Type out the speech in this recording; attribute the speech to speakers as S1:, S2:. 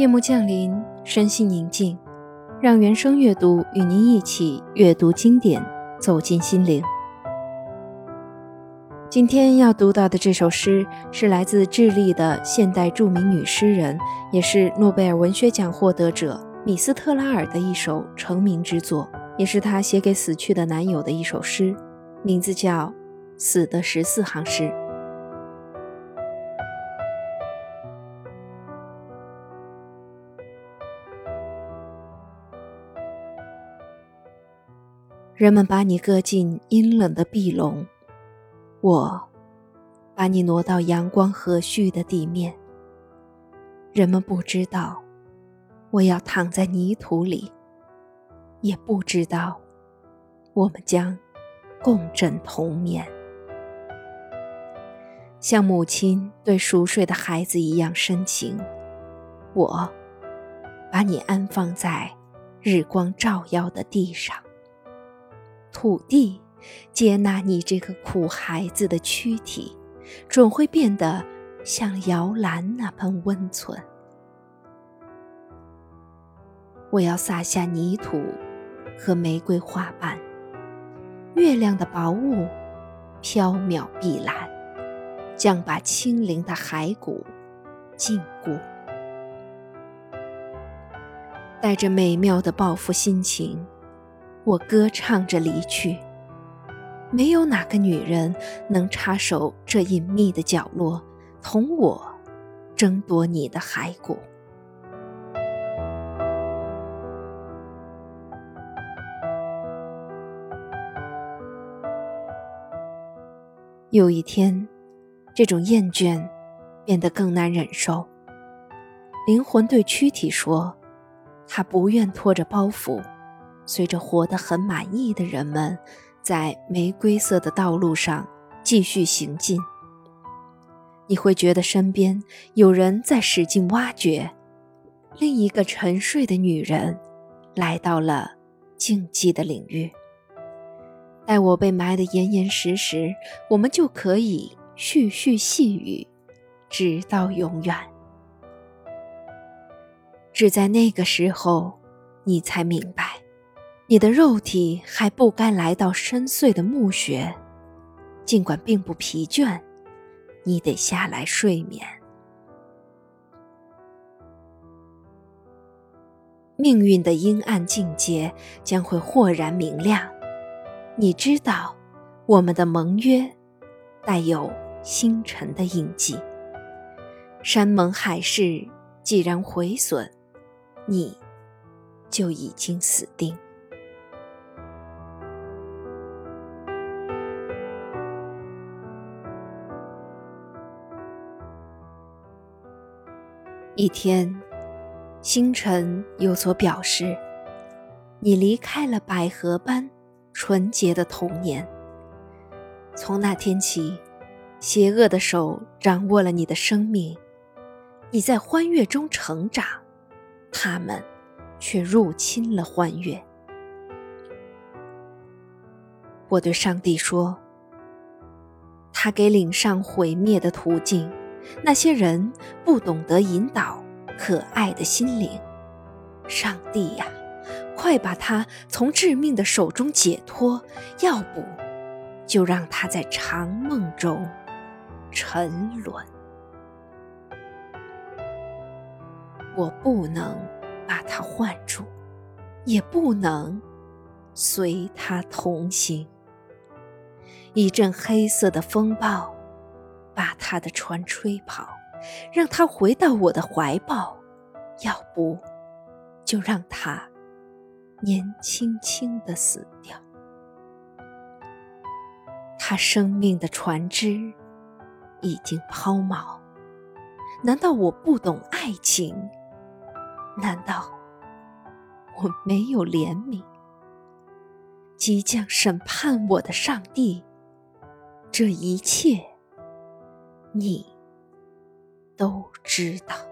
S1: 夜幕降临，身心宁静，让原声阅读与您一起阅读经典，走进心灵。今天要读到的这首诗是来自智利的现代著名女诗人，也是诺贝尔文学奖获得者米斯特拉尔的一首成名之作，也是她写给死去的男友的一首诗，名字叫《死的十四行诗》。人们把你搁进阴冷的壁笼，我把你挪到阳光和煦的地面。人们不知道我要躺在泥土里，也不知道我们将共枕同眠，像母亲对熟睡的孩子一样深情。我把你安放在日光照耀的地上。土地接纳你这个苦孩子的躯体，准会变得像摇篮那般温存。我要撒下泥土和玫瑰花瓣，月亮的薄雾飘渺碧蓝，将把清灵的骸骨禁锢。带着美妙的报复心情。我歌唱着离去，没有哪个女人能插手这隐秘的角落，同我争夺你的骸骨。有一天，这种厌倦变得更难忍受。灵魂对躯体说：“他不愿拖着包袱。”随着活得很满意的人们，在玫瑰色的道路上继续行进，你会觉得身边有人在使劲挖掘。另一个沉睡的女人来到了竞技的领域。待我被埋得严严实实，我们就可以絮絮细语，直到永远。只在那个时候，你才明白。你的肉体还不该来到深邃的墓穴，尽管并不疲倦，你得下来睡眠。命运的阴暗境界将会豁然明亮。你知道，我们的盟约带有星辰的印记。山盟海誓既然毁损，你就已经死定。一天，星辰有所表示，你离开了百合般纯洁的童年。从那天起，邪恶的手掌握了你的生命，你在欢悦中成长，他们却入侵了欢悦。我对上帝说：“他给领上毁灭的途径。”那些人不懂得引导可爱的心灵，上帝呀，快把他从致命的手中解脱，要不就让他在长梦中沉沦。我不能把他唤住，也不能随他同行。一阵黑色的风暴。把他的船吹跑，让他回到我的怀抱；要不，就让他年轻轻的死掉。他生命的船只已经抛锚。难道我不懂爱情？难道我没有怜悯？即将审判我的上帝，这一切。你都知道。